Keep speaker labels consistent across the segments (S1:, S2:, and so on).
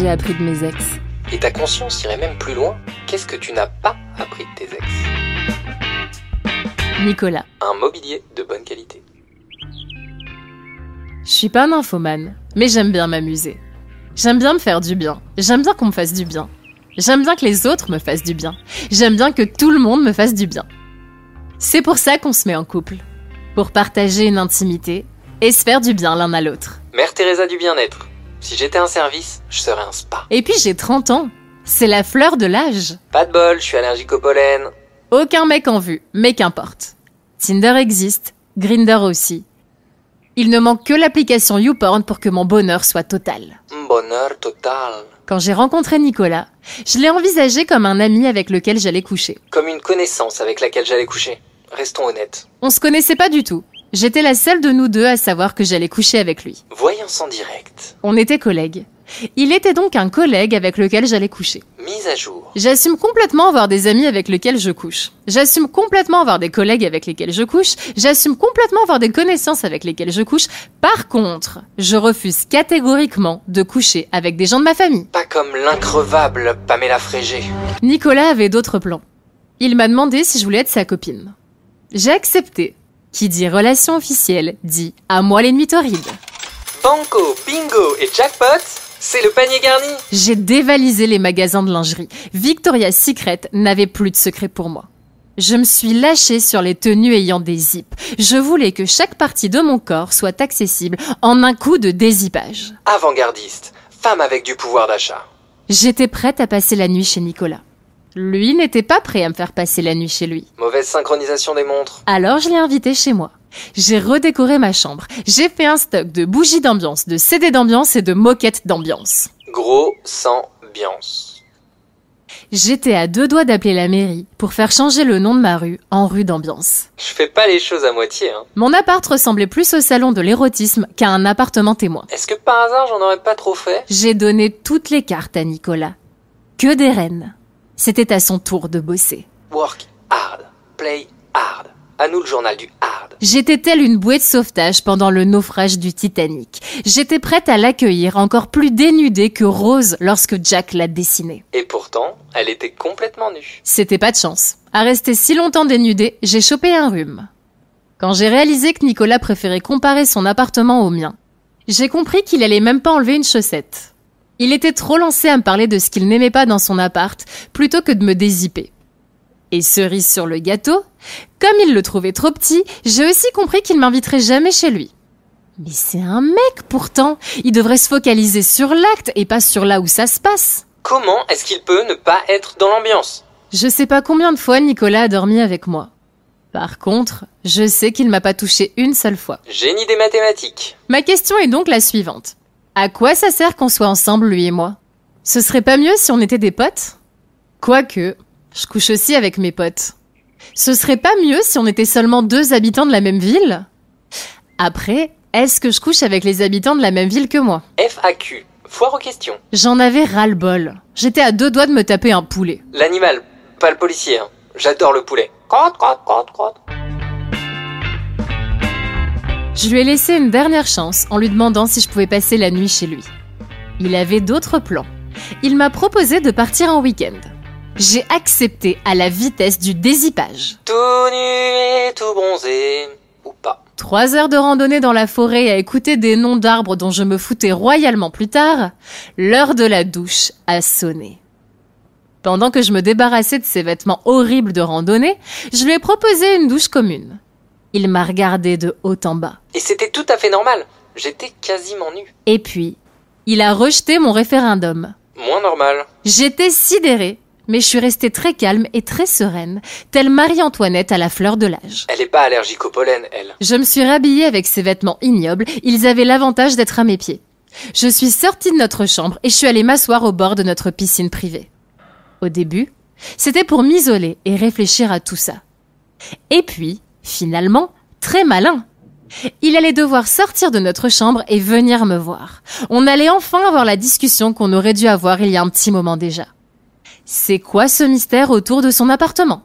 S1: j'ai appris de mes ex
S2: Et ta conscience irait même plus loin. Qu'est-ce que tu n'as pas appris de tes ex?
S1: Nicolas.
S2: Un mobilier de bonne qualité.
S1: Je suis pas un infomane, mais j'aime bien m'amuser. J'aime bien me faire du bien. J'aime bien qu'on me fasse du bien. J'aime bien que les autres me fassent du bien. J'aime bien que tout le monde me fasse du bien. C'est pour ça qu'on se met en couple. Pour partager une intimité et se faire du bien l'un à l'autre.
S2: Mère Teresa du bien-être. Si j'étais un service, je serais un spa.
S1: Et puis j'ai 30 ans. C'est la fleur de l'âge.
S2: Pas de bol, je suis allergique au pollen.
S1: Aucun mec en vue, mais qu'importe. Tinder existe, Grinder aussi. Il ne manque que l'application YouPorn pour que mon bonheur soit total.
S2: Bonheur total.
S1: Quand j'ai rencontré Nicolas, je l'ai envisagé comme un ami avec lequel j'allais coucher.
S2: Comme une connaissance avec laquelle j'allais coucher. Restons honnêtes.
S1: On se connaissait pas du tout. J'étais la seule de nous deux à savoir que j'allais coucher avec lui.
S2: Voyance en direct.
S1: On était collègues. Il était donc un collègue avec lequel j'allais coucher.
S2: Mise à jour.
S1: J'assume complètement avoir des amis avec lesquels je couche. J'assume complètement avoir des collègues avec lesquels je couche. J'assume complètement avoir des connaissances avec lesquelles je couche. Par contre, je refuse catégoriquement de coucher avec des gens de ma famille.
S2: Pas comme l'increvable Pamela Frégé.
S1: Nicolas avait d'autres plans. Il m'a demandé si je voulais être sa copine. J'ai accepté. Qui dit relation officielle dit à moi les nuits torrides.
S2: Banco, bingo et jackpot, c'est le panier garni.
S1: J'ai dévalisé les magasins de lingerie. Victoria's Secret n'avait plus de secret pour moi. Je me suis lâchée sur les tenues ayant des zips. Je voulais que chaque partie de mon corps soit accessible en un coup de dézippage.
S2: Avant-gardiste, femme avec du pouvoir d'achat.
S1: J'étais prête à passer la nuit chez Nicolas. Lui n'était pas prêt à me faire passer la nuit chez lui.
S2: Mauvaise synchronisation des montres.
S1: Alors je l'ai invité chez moi. J'ai redécoré ma chambre. J'ai fait un stock de bougies d'ambiance, de CD d'ambiance et de moquettes d'ambiance.
S2: Gros sans biance.
S1: J'étais à deux doigts d'appeler la mairie pour faire changer le nom de ma rue en rue d'ambiance.
S2: Je fais pas les choses à moitié, hein.
S1: Mon appart ressemblait plus au salon de l'érotisme qu'à un appartement témoin.
S2: Est-ce que par hasard j'en aurais pas trop fait?
S1: J'ai donné toutes les cartes à Nicolas. Que des reines. C'était à son tour de bosser.
S2: Work hard, play hard. À nous le journal du hard.
S1: J'étais telle une bouée de sauvetage pendant le naufrage du Titanic. J'étais prête à l'accueillir encore plus dénudée que Rose lorsque Jack l'a dessinée.
S2: Et pourtant, elle était complètement nue.
S1: C'était pas de chance. À rester si longtemps dénudée, j'ai chopé un rhume. Quand j'ai réalisé que Nicolas préférait comparer son appartement au mien, j'ai compris qu'il allait même pas enlever une chaussette. Il était trop lancé à me parler de ce qu'il n'aimait pas dans son appart, plutôt que de me dézipper. Et cerise sur le gâteau, comme il le trouvait trop petit, j'ai aussi compris qu'il m'inviterait jamais chez lui. Mais c'est un mec pourtant, il devrait se focaliser sur l'acte et pas sur là où ça se passe.
S2: Comment est-ce qu'il peut ne pas être dans l'ambiance?
S1: Je sais pas combien de fois Nicolas a dormi avec moi. Par contre, je sais qu'il m'a pas touché une seule fois.
S2: Génie des mathématiques.
S1: Ma question est donc la suivante. À quoi ça sert qu'on soit ensemble, lui et moi? Ce serait pas mieux si on était des potes? Quoique, je couche aussi avec mes potes. Ce serait pas mieux si on était seulement deux habitants de la même ville? Après, est-ce que je couche avec les habitants de la même ville que moi?
S2: FAQ. Foire aux questions.
S1: J'en avais ras-le-bol. J'étais à deux doigts de me taper un poulet.
S2: L'animal, pas le policier. hein. J'adore le poulet. Crotte, crotte, crotte, crotte.
S1: Je lui ai laissé une dernière chance en lui demandant si je pouvais passer la nuit chez lui. Il avait d'autres plans. Il m'a proposé de partir en week-end. J'ai accepté à la vitesse du dézippage.
S2: Tout nu et tout bronzé. Ou pas.
S1: Trois heures de randonnée dans la forêt à écouter des noms d'arbres dont je me foutais royalement plus tard, l'heure de la douche a sonné. Pendant que je me débarrassais de ces vêtements horribles de randonnée, je lui ai proposé une douche commune. Il m'a regardé de haut en bas.
S2: Et c'était tout à fait normal. J'étais quasiment nu.
S1: Et puis, il a rejeté mon référendum.
S2: Moins normal.
S1: J'étais sidérée, mais je suis restée très calme et très sereine, telle Marie-Antoinette à la fleur de l'âge.
S2: Elle est pas allergique au pollen, elle.
S1: Je me suis rhabillée avec ces vêtements ignobles, ils avaient l'avantage d'être à mes pieds. Je suis sortie de notre chambre et je suis allée m'asseoir au bord de notre piscine privée. Au début, c'était pour m'isoler et réfléchir à tout ça. Et puis, finalement, très malin. Il allait devoir sortir de notre chambre et venir me voir. On allait enfin avoir la discussion qu'on aurait dû avoir il y a un petit moment déjà. C'est quoi ce mystère autour de son appartement?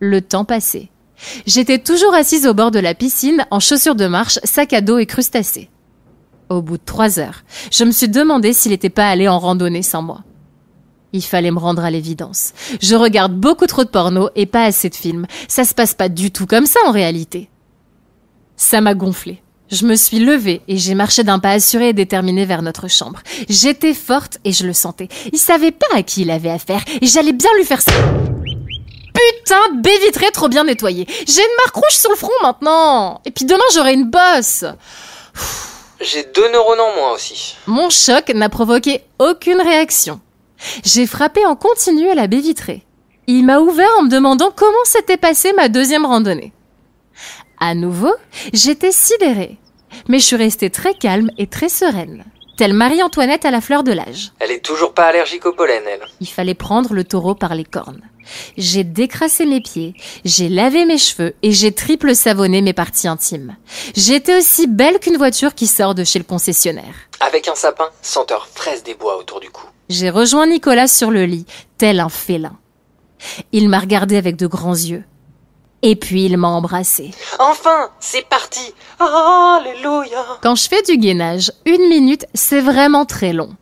S1: Le temps passait. J'étais toujours assise au bord de la piscine, en chaussures de marche, sac à dos et crustacés. Au bout de trois heures, je me suis demandé s'il n'était pas allé en randonnée sans moi. Il fallait me rendre à l'évidence. Je regarde beaucoup trop de porno et pas assez de films. Ça se passe pas du tout comme ça en réalité. Ça m'a gonflé. Je me suis levée et j'ai marché d'un pas assuré et déterminé vers notre chambre. J'étais forte et je le sentais. Il savait pas à qui il avait affaire et j'allais bien lui faire ça. Putain, baie vitrée trop bien nettoyée. J'ai une marque rouge sur le front maintenant. Et puis demain j'aurai une bosse.
S2: J'ai deux neurones en moins aussi.
S1: Mon choc n'a provoqué aucune réaction. J'ai frappé en continu à la baie vitrée. Il m'a ouvert en me demandant comment s'était passée ma deuxième randonnée. À nouveau, j'étais sidérée. Mais je suis restée très calme et très sereine. Telle Marie-Antoinette à la fleur de l'âge.
S2: Elle est toujours pas allergique au pollen, elle.
S1: Il fallait prendre le taureau par les cornes. J'ai décrassé mes pieds, j'ai lavé mes cheveux et j'ai triple savonné mes parties intimes. J'étais aussi belle qu'une voiture qui sort de chez le concessionnaire.
S2: Avec un sapin, senteur fraise des bois autour du cou.
S1: J'ai rejoint Nicolas sur le lit, tel un félin. Il m'a regardé avec de grands yeux. Et puis il m'a embrassé.
S2: Enfin, c'est parti. Alléluia.
S1: Quand je fais du gainage, une minute, c'est vraiment très long.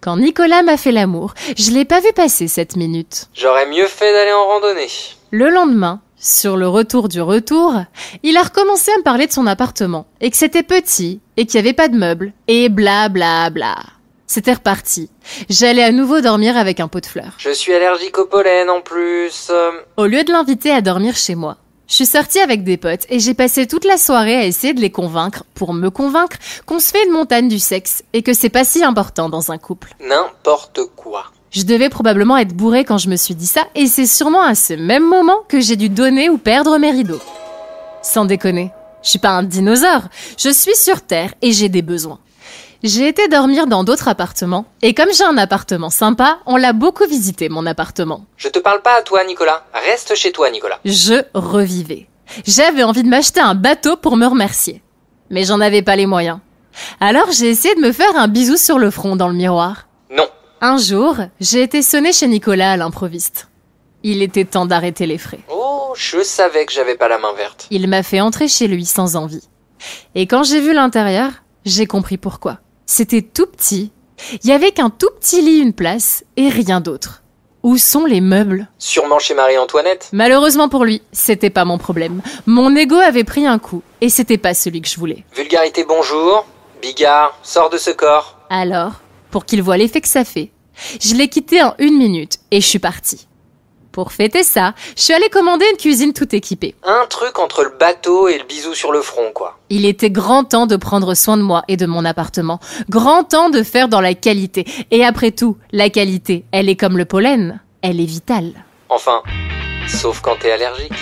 S1: Quand Nicolas m'a fait l'amour, je l'ai pas vu passer cette minute.
S2: J'aurais mieux fait d'aller en randonnée.
S1: Le lendemain, sur le retour du retour, il a recommencé à me parler de son appartement, et que c'était petit, et qu'il n'y avait pas de meubles, et bla bla bla. C'était reparti. J'allais à nouveau dormir avec un pot de fleurs.
S2: Je suis allergique au pollen en plus.
S1: Au lieu de l'inviter à dormir chez moi, je suis sortie avec des potes et j'ai passé toute la soirée à essayer de les convaincre, pour me convaincre, qu'on se fait une montagne du sexe et que c'est pas si important dans un couple.
S2: N'importe quoi.
S1: Je devais probablement être bourrée quand je me suis dit ça et c'est sûrement à ce même moment que j'ai dû donner ou perdre mes rideaux. Sans déconner, je suis pas un dinosaure, je suis sur Terre et j'ai des besoins. J'ai été dormir dans d'autres appartements, et comme j'ai un appartement sympa, on l'a beaucoup visité, mon appartement.
S2: Je te parle pas à toi, Nicolas. Reste chez toi, Nicolas.
S1: Je revivais. J'avais envie de m'acheter un bateau pour me remercier. Mais j'en avais pas les moyens. Alors j'ai essayé de me faire un bisou sur le front dans le miroir.
S2: Non.
S1: Un jour, j'ai été sonner chez Nicolas à l'improviste. Il était temps d'arrêter les frais.
S2: Oh, je savais que j'avais pas la main verte.
S1: Il m'a fait entrer chez lui sans envie. Et quand j'ai vu l'intérieur, j'ai compris pourquoi. C'était tout petit. Il y avait qu'un tout petit lit, une place, et rien d'autre. Où sont les meubles?
S2: Sûrement chez Marie-Antoinette.
S1: Malheureusement pour lui, c'était pas mon problème. Mon ego avait pris un coup, et c'était pas celui que je voulais.
S2: Vulgarité bonjour. Bigard, sors de ce corps.
S1: Alors, pour qu'il voit l'effet que ça fait, je l'ai quitté en une minute, et je suis partie. Pour fêter ça, je suis allée commander une cuisine tout équipée.
S2: Un truc entre le bateau et le bisou sur le front, quoi.
S1: Il était grand temps de prendre soin de moi et de mon appartement. Grand temps de faire dans la qualité. Et après tout, la qualité, elle est comme le pollen. Elle est vitale.
S2: Enfin, sauf quand t'es allergique.